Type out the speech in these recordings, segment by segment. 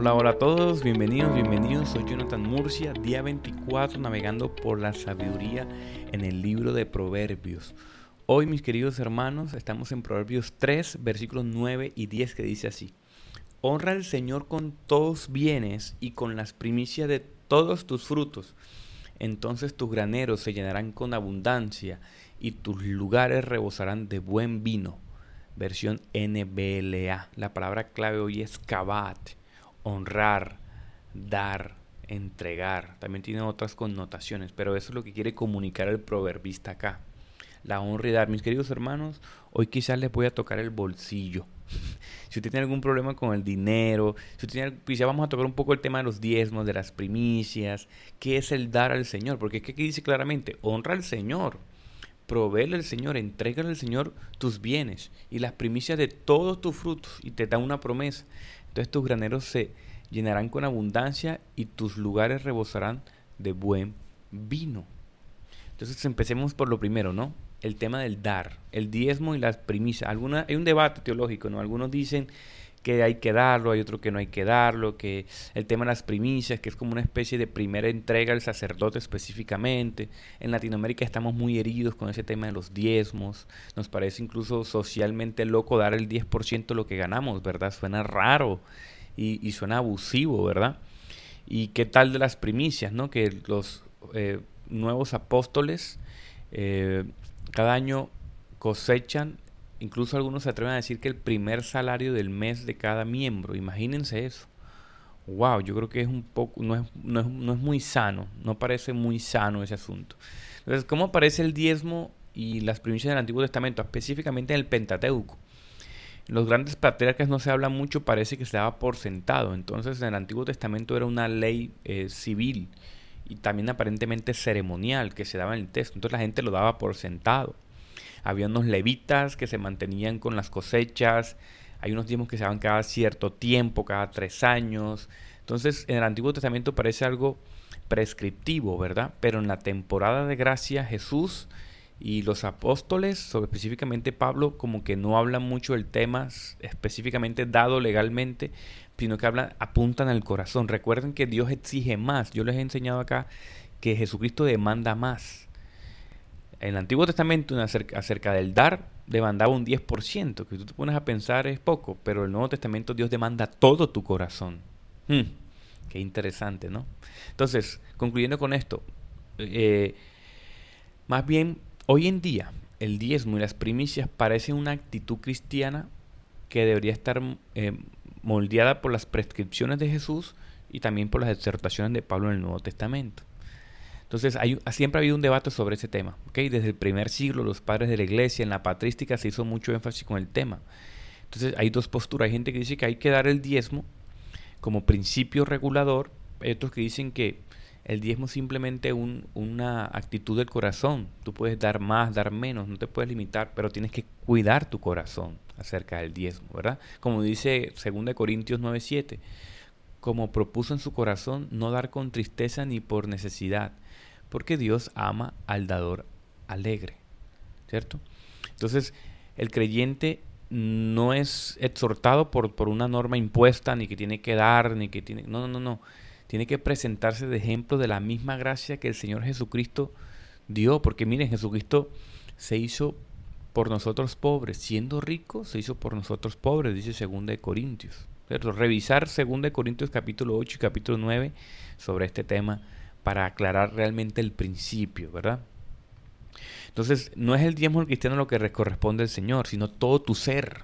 Hola, hola a todos, bienvenidos, bienvenidos. Soy Jonathan Murcia, día 24, navegando por la sabiduría en el libro de Proverbios. Hoy, mis queridos hermanos, estamos en Proverbios 3, versículos 9 y 10, que dice así: Honra al Señor con todos bienes y con las primicias de todos tus frutos. Entonces tus graneros se llenarán con abundancia y tus lugares rebosarán de buen vino. Versión NBLA. La palabra clave hoy es kabat, honrar, dar, entregar. También tiene otras connotaciones, pero eso es lo que quiere comunicar el proverbista acá. La honra y dar. Mis queridos hermanos, hoy quizás les voy a tocar el bolsillo. si usted tiene algún problema con el dinero, si usted tiene, ya vamos a tocar un poco el tema de los diezmos, de las primicias, qué es el dar al Señor, porque es que aquí dice claramente, honra al Señor, proveele al Señor, entrégale al Señor tus bienes y las primicias de todos tus frutos y te da una promesa. Entonces tus graneros se llenarán con abundancia y tus lugares rebosarán de buen vino. Entonces empecemos por lo primero, ¿no? el tema del dar, el diezmo y las primicias. Alguna, hay un debate teológico, ¿no? Algunos dicen que hay que darlo, hay otros que no hay que darlo, que el tema de las primicias, que es como una especie de primera entrega al sacerdote específicamente. En Latinoamérica estamos muy heridos con ese tema de los diezmos. Nos parece incluso socialmente loco dar el 10% de lo que ganamos, ¿verdad? Suena raro y, suena abusivo, ¿verdad? ¿Y qué tal de las primicias, ¿no? Que los eh, nuevos apóstoles eh, cada año cosechan, incluso algunos se atreven a decir que el primer salario del mes de cada miembro. Imagínense eso. Wow, yo creo que es un poco, no es, no es, no es muy sano, no parece muy sano ese asunto. Entonces, ¿cómo aparece el diezmo y las primicias del Antiguo Testamento, específicamente en el Pentateuco? los grandes patriarcas no se habla mucho, parece que se daba por sentado. Entonces, en el Antiguo Testamento era una ley eh, civil y también aparentemente ceremonial que se daba en el texto. Entonces la gente lo daba por sentado. Había unos levitas que se mantenían con las cosechas, hay unos diezmos que se daban cada cierto tiempo, cada tres años. Entonces en el Antiguo Testamento parece algo prescriptivo, ¿verdad? Pero en la temporada de gracia Jesús y los apóstoles, sobre específicamente Pablo, como que no hablan mucho del tema específicamente dado legalmente, sino que hablan, apuntan al corazón. Recuerden que Dios exige más. Yo les he enseñado acá que Jesucristo demanda más. En el Antiguo Testamento acerca, del dar demandaba un 10%, que tú te pones a pensar es poco, pero el Nuevo Testamento Dios demanda todo tu corazón. Hmm, qué interesante, ¿no? Entonces, concluyendo con esto, eh, más bien hoy en día el diezmo y las primicias parecen una actitud cristiana que debería estar eh, moldeada por las prescripciones de Jesús y también por las exhortaciones de Pablo en el Nuevo Testamento. Entonces, siempre ha habido un debate sobre ese tema. ¿okay? Desde el primer siglo, los padres de la iglesia, en la patrística, se hizo mucho énfasis con el tema. Entonces, hay dos posturas. Hay gente que dice que hay que dar el diezmo como principio regulador. Hay otros que dicen que el diezmo es simplemente un, una actitud del corazón. Tú puedes dar más, dar menos, no te puedes limitar, pero tienes que cuidar tu corazón acerca del diezmo, ¿verdad? Como dice 2 Corintios 9:7, como propuso en su corazón no dar con tristeza ni por necesidad, porque Dios ama al dador alegre, ¿cierto? Entonces, el creyente no es exhortado por, por una norma impuesta, ni que tiene que dar, ni que tiene... No, no, no, no. Tiene que presentarse de ejemplo de la misma gracia que el Señor Jesucristo dio, porque miren, Jesucristo se hizo por nosotros pobres, siendo rico, se hizo por nosotros pobres, dice 2 de Corintios. Revisar 2 de Corintios capítulo 8 y capítulo 9 sobre este tema para aclarar realmente el principio, ¿verdad? Entonces, no es el diezmo cristiano lo que corresponde al Señor, sino todo tu ser.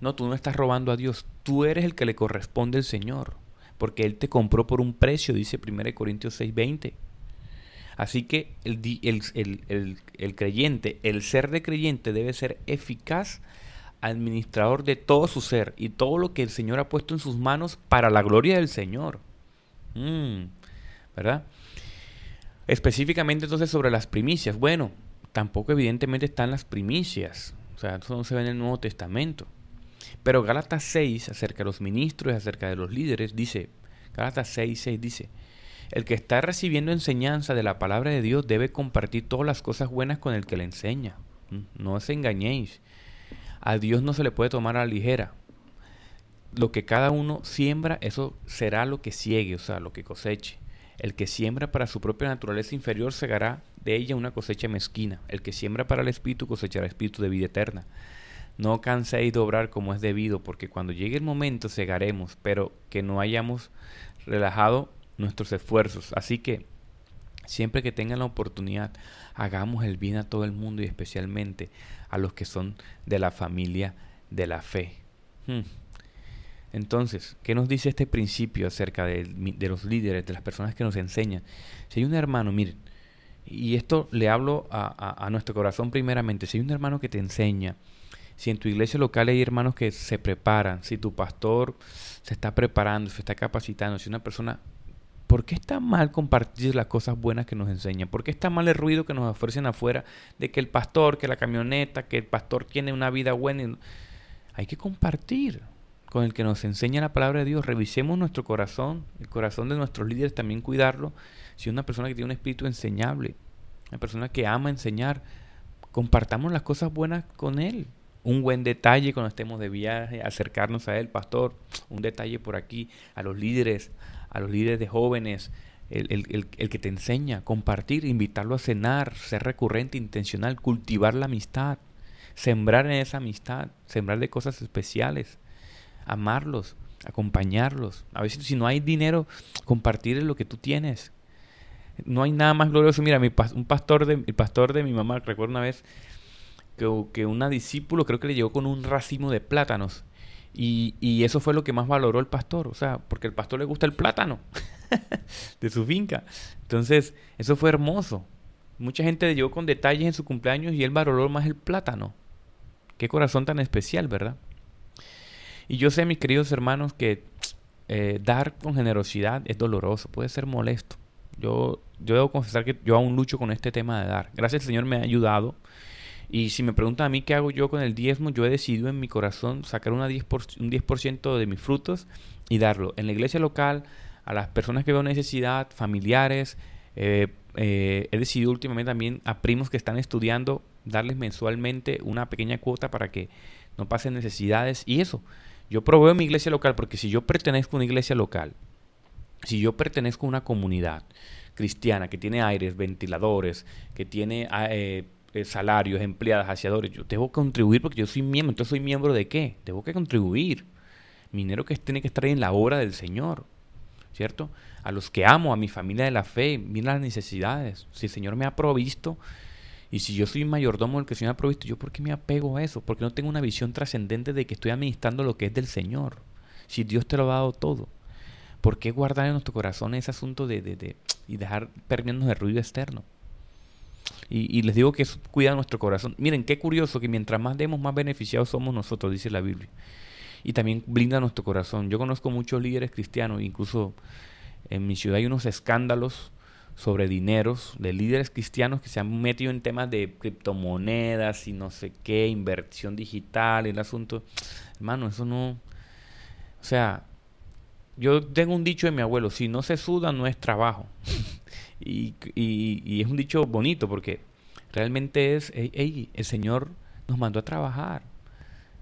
No, tú no estás robando a Dios, tú eres el que le corresponde al Señor porque Él te compró por un precio, dice 1 Corintios 6:20. Así que el, el, creyente, el ser de creyente debe ser eficaz administrador de todo su ser y todo lo que el Señor ha puesto en sus manos para la gloria del Señor. Mm, ¿Verdad? Específicamente entonces sobre las primicias. Bueno, tampoco evidentemente están las primicias. O sea, eso no se ve en el Nuevo Testamento. Pero Gálatas 6, acerca de los ministros y acerca de los líderes, dice, Gálatas 6, 6 dice, el que está recibiendo enseñanza de la palabra de Dios debe compartir todas las cosas buenas con el que le enseña. Mm, no os engañéis. A Dios no se le puede tomar a la ligera. lo que cada uno siembra, eso será lo que siegue, o sea, lo que coseche. El que siembra para su propia naturaleza inferior segará de ella una cosecha mezquina. El que siembra para el espíritu cosechará espíritu de vida eterna. No canséis de obrar como es debido, porque cuando llegue el momento segaremos, pero que no hayamos relajado nuestros esfuerzos. Así que siempre que tengan la oportunidad, hagamos el bien a todo el mundo y especialmente a los que son de la familia de la fe. Hmm. Entonces, ¿qué nos dice este principio acerca de, los líderes, de las personas que nos enseñan? Si hay un hermano, miren, y esto le hablo a, a, nuestro corazón primeramente, si hay un hermano que te enseña, si en tu iglesia local hay hermanos que se preparan, si tu pastor se está preparando, se está capacitando, si una persona... ¿Por qué está mal compartir las cosas buenas que nos enseñan? ¿Por qué está mal el ruido que nos ofrecen afuera de que el pastor, que la camioneta, que el pastor tiene una vida buena? Hay que compartir con el que nos enseña la palabra de Dios. Revisemos nuestro corazón, el corazón de nuestros líderes, también cuidarlo. Si una persona que tiene un espíritu enseñable, una persona que ama enseñar, compartamos las cosas buenas con él. Un buen detalle cuando estemos de viaje, acercarnos a él, pastor, un detalle por aquí, a los líderes, a los líderes de jóvenes, el, el, que te enseña, compartir, invitarlo a cenar, ser recurrente, intencional, cultivar la amistad, sembrar en esa amistad, sembrar de cosas especiales amarlos, acompañarlos. A veces si no hay dinero, compartir lo que tú tienes. No hay nada más glorioso. Mira, mi, un pastor de, el pastor de mi mamá, recuerdo una vez que, que una discípulo creo que le llegó con un racimo de plátanos. Y, y, eso fue lo que más valoró el pastor, o sea, porque al pastor le gusta el plátano de su finca. Entonces, eso fue hermoso. Mucha gente le llegó con detalles en su cumpleaños y él valoró más el plátano. Qué corazón tan especial, ¿verdad? Y yo sé, mis queridos hermanos, que eh, dar con generosidad es doloroso, puede ser molesto. Yo, yo debo confesar que yo aún lucho con este tema de dar. Gracias al Señor me ha ayudado. Y si me preguntan a mí qué hago yo con el diezmo, yo he decidido en mi corazón sacar una 10 un 10% de mis frutos y darlo en la iglesia local, a las personas que veo necesidad, familiares. Eh, eh, he decidido últimamente también a primos que están estudiando darles mensualmente una pequeña cuota para que no pasen necesidades y eso. Yo proveo mi iglesia local porque si yo pertenezco a una iglesia local, si yo pertenezco a una comunidad cristiana que tiene aires, ventiladores, que tiene ah, eh, eh, salarios, empleadas, aseadores, yo que contribuir porque yo soy miembro. Entonces, ¿soy miembro de qué? Tengo que contribuir. Mi dinero que tiene que estar en la obra del Señor, ¿cierto? A los que amo, a mi familia de la fe, mira las necesidades. Si el Señor me ha provisto, y si yo soy mayordomo del que el Señor ha provisto, ¿yo por qué me apego a eso? Porque no tengo una visión trascendente de que estoy administrando lo que es del Señor. Si Dios te lo ha dado todo. ¿Por qué guardar en nuestro corazón ese asunto de y dejar permearnos el ruido externo? Y, les digo que eso cuida nuestro corazón. Miren, qué curioso que mientras más demos, más beneficiados somos nosotros, dice la Biblia. Y también blinda nuestro corazón. Yo conozco muchos líderes cristianos, incluso en mi ciudad hay unos escándalos sobre dineros de líderes cristianos que se han metido en temas de criptomonedas y no sé qué, inversión digital, el asunto. Hermano, eso no... O sea, yo tengo un dicho de mi abuelo, si no se suda no es trabajo. y, y, es un dicho bonito porque realmente es, el Señor nos mandó a trabajar,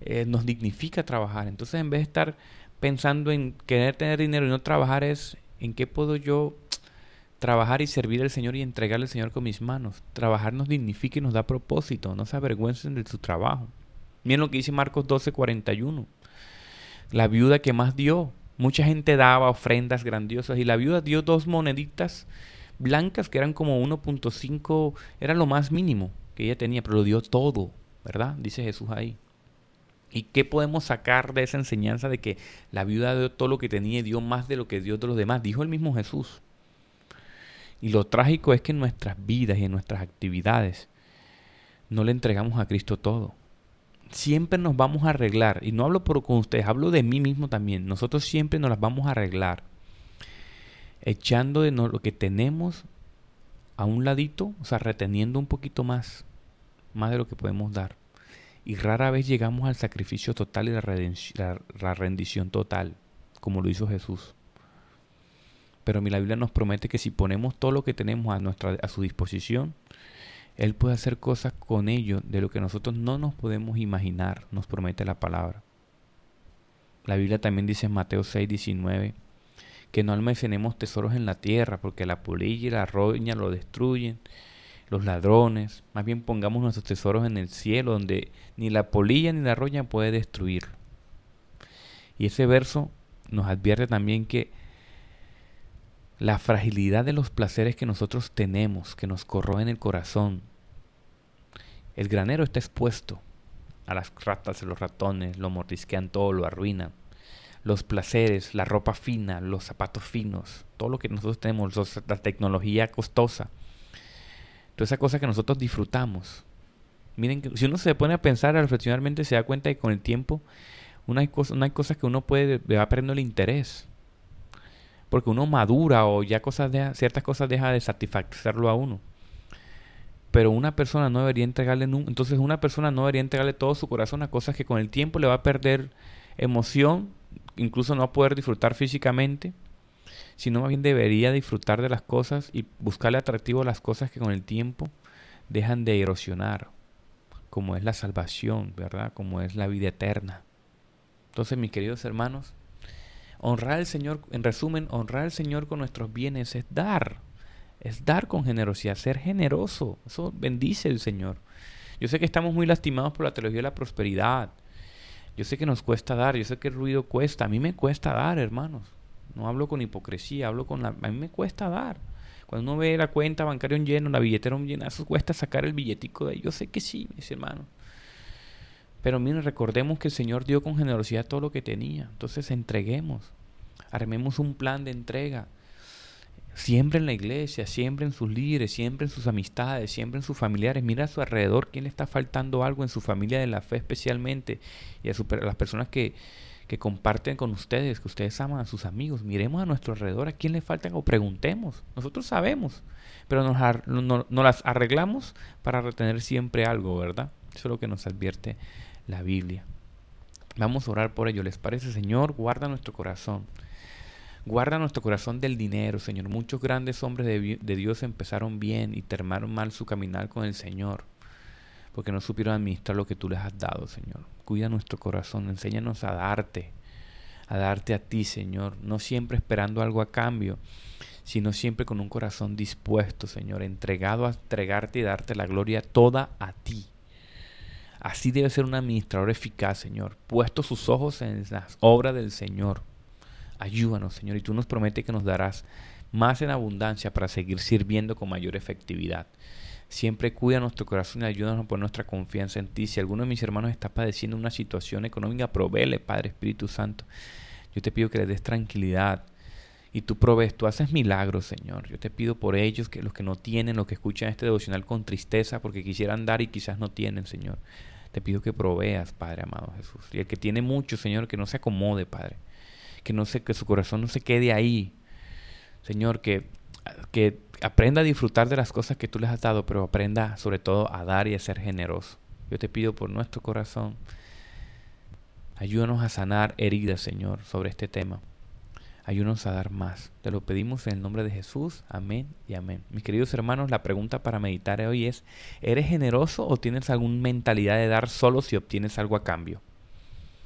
eh, nos dignifica trabajar. Entonces en vez de estar pensando en querer tener dinero y no trabajar es en qué puedo yo Trabajar y servir al Señor y entregarle al Señor con mis manos. Trabajar nos dignifica y nos da propósito. No se avergüencen de su trabajo. Miren lo que dice Marcos 12, 41. La viuda que más dio. Mucha gente daba ofrendas grandiosas y la viuda dio dos moneditas blancas que eran como 1.5, era lo más mínimo que ella tenía, pero lo dio todo, ¿verdad? Dice Jesús ahí. ¿Y qué podemos sacar de esa enseñanza de que la viuda dio todo lo que tenía y dio más de lo que dio de los demás? Dijo el mismo Jesús. Y lo trágico es que en nuestras vidas y en nuestras actividades no le entregamos a Cristo todo. Siempre nos vamos a arreglar, y no hablo por con ustedes, hablo de mí mismo también. Nosotros siempre nos las vamos a arreglar, echando de lo que tenemos a un ladito, o sea, reteniendo un poquito más, más de lo que podemos dar. Y rara vez llegamos al sacrificio total y la, rendición total, como lo hizo Jesús. Pero la Biblia nos promete que si ponemos todo lo que tenemos a, nuestra, a su disposición, Él puede hacer cosas con ello de lo que nosotros no nos podemos imaginar, nos promete la palabra. La Biblia también dice en Mateo 6, 19 que no almacenemos tesoros en la tierra, porque la polilla y la roña lo destruyen, los ladrones. Más bien pongamos nuestros tesoros en el cielo, donde ni la polilla ni la roña puede destruirlo. Y ese verso nos advierte también que la fragilidad de los placeres que nosotros tenemos, que nos corroen el corazón. El granero está expuesto a las ratas, los ratones, lo mordisquean todo, lo arruinan los placeres, la ropa fina, los zapatos finos, todo lo que nosotros tenemos, la tecnología costosa, toda esa cosa que nosotros disfrutamos. Miren, si uno se pone a pensar reflexionalmente, se da cuenta que con el tiempo una hay, cosas, hay cosas que uno puede, va perdiendo el interés. Porque uno madura o ya cosas ciertas cosas deja de satisfacerlo a uno. Pero una persona no debería entregarle, entonces una persona no debería entregarle todo su corazón a cosas que con el tiempo le va a perder emoción incluso no poder disfrutar físicamente, sino más bien debería disfrutar de las cosas y buscarle atractivo a las cosas que con el tiempo dejan de erosionar, como es la salvación, ¿verdad? Como es la vida eterna. Entonces, mis queridos hermanos, honrar al Señor, en resumen, honrar al Señor con nuestros bienes es dar, es dar con generosidad, ser generoso. Eso bendice el Señor. Yo sé que estamos muy lastimados por la teología de la prosperidad, yo sé que nos cuesta dar, yo sé que el ruido cuesta, a mí me cuesta dar, hermanos. No hablo con hipocresía, hablo con la... A mí me cuesta dar. Cuando uno ve la cuenta bancaria un lleno, la billetera un lleno, eso cuesta sacar el billetico de ahí. Yo sé que sí, mis hermanos. Pero miren, recordemos que el Señor dio con generosidad todo lo que tenía. Entonces entreguemos. Armemos un plan de entrega. Siempre en la iglesia, siempre en sus líderes, siempre en sus amistades, siempre en sus familiares. Mira a su alrededor quién le está faltando algo en su familia de la fe especialmente y a, las personas que, que comparten con ustedes, que ustedes aman a sus amigos. Miremos a nuestro alrededor a quién le falta o preguntemos. Nosotros sabemos, pero nos, no, las arreglamos para retener siempre algo, ¿verdad? Eso es lo que nos advierte la Biblia. Vamos a orar por ello. ¿Les parece, Señor? Guarda nuestro corazón. Guarda nuestro corazón del dinero, Señor. Muchos grandes hombres de, Dios empezaron bien y terminaron mal su caminar con el Señor, porque no supieron administrar lo que tú les has dado, Señor. Cuida nuestro corazón, enséñanos a darte, a darte a ti, Señor, no siempre esperando algo a cambio, sino siempre con un corazón dispuesto, Señor, entregado a entregarte y darte la gloria toda a ti. Así debe ser un administrador eficaz, Señor, puesto sus ojos en las obras del Señor Ayúdanos, Señor, y tú nos prometes que nos darás más en abundancia para seguir sirviendo con mayor efectividad. Siempre cuida nuestro corazón y ayúdanos por nuestra confianza en ti. Si alguno de mis hermanos está padeciendo una situación económica, provéele, Padre Espíritu Santo. Yo te pido que le des tranquilidad. Y tú provees, tú haces milagros, Señor. Yo te pido por ellos, que los que no tienen, los que escuchan este devocional con tristeza, porque quisieran dar y quizás no tienen, Señor. Te pido que proveas, Padre amado Jesús. Y el que tiene mucho, Señor, que no se acomode, Padre que no sé, que su corazón no se quede ahí. Señor, que, que aprenda a disfrutar de las cosas que tú les has dado, pero aprenda sobre todo a dar y a ser generoso. Yo te pido por nuestro corazón, ayúdanos a sanar heridas, Señor, sobre este tema. Ayúdanos a dar más. Te lo pedimos en el nombre de Jesús. Amén y amén. Mis queridos hermanos, la pregunta para meditar hoy es, ¿eres generoso o tienes alguna mentalidad de dar solo si obtienes algo a cambio?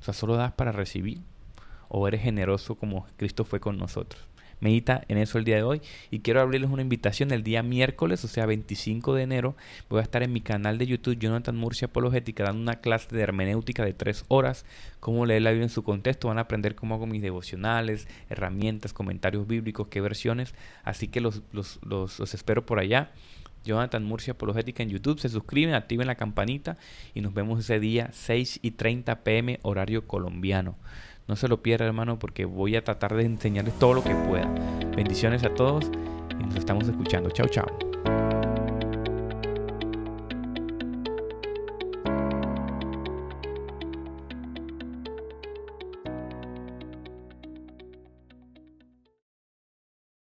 O sea, solo das para recibir o eres generoso como Cristo fue con nosotros. Medita en eso el día de hoy y quiero abrirles una invitación el día miércoles, o sea 25 de enero. Voy a estar en mi canal de YouTube Jonathan Murcia Apologética dando una clase de hermenéutica de tres horas, cómo leer la Biblia en su contexto. Van a aprender cómo hago mis devocionales, herramientas, comentarios bíblicos, qué versiones. Así que los, los, los, los espero por allá. Jonathan Murcia Apologética en YouTube. Se suscriben, activen la campanita y nos vemos ese día 6 y 30 pm horario colombiano. No se lo pierda, hermano, porque voy a tratar de enseñarles todo lo que pueda. Bendiciones a todos y nos estamos escuchando. Chao, chao.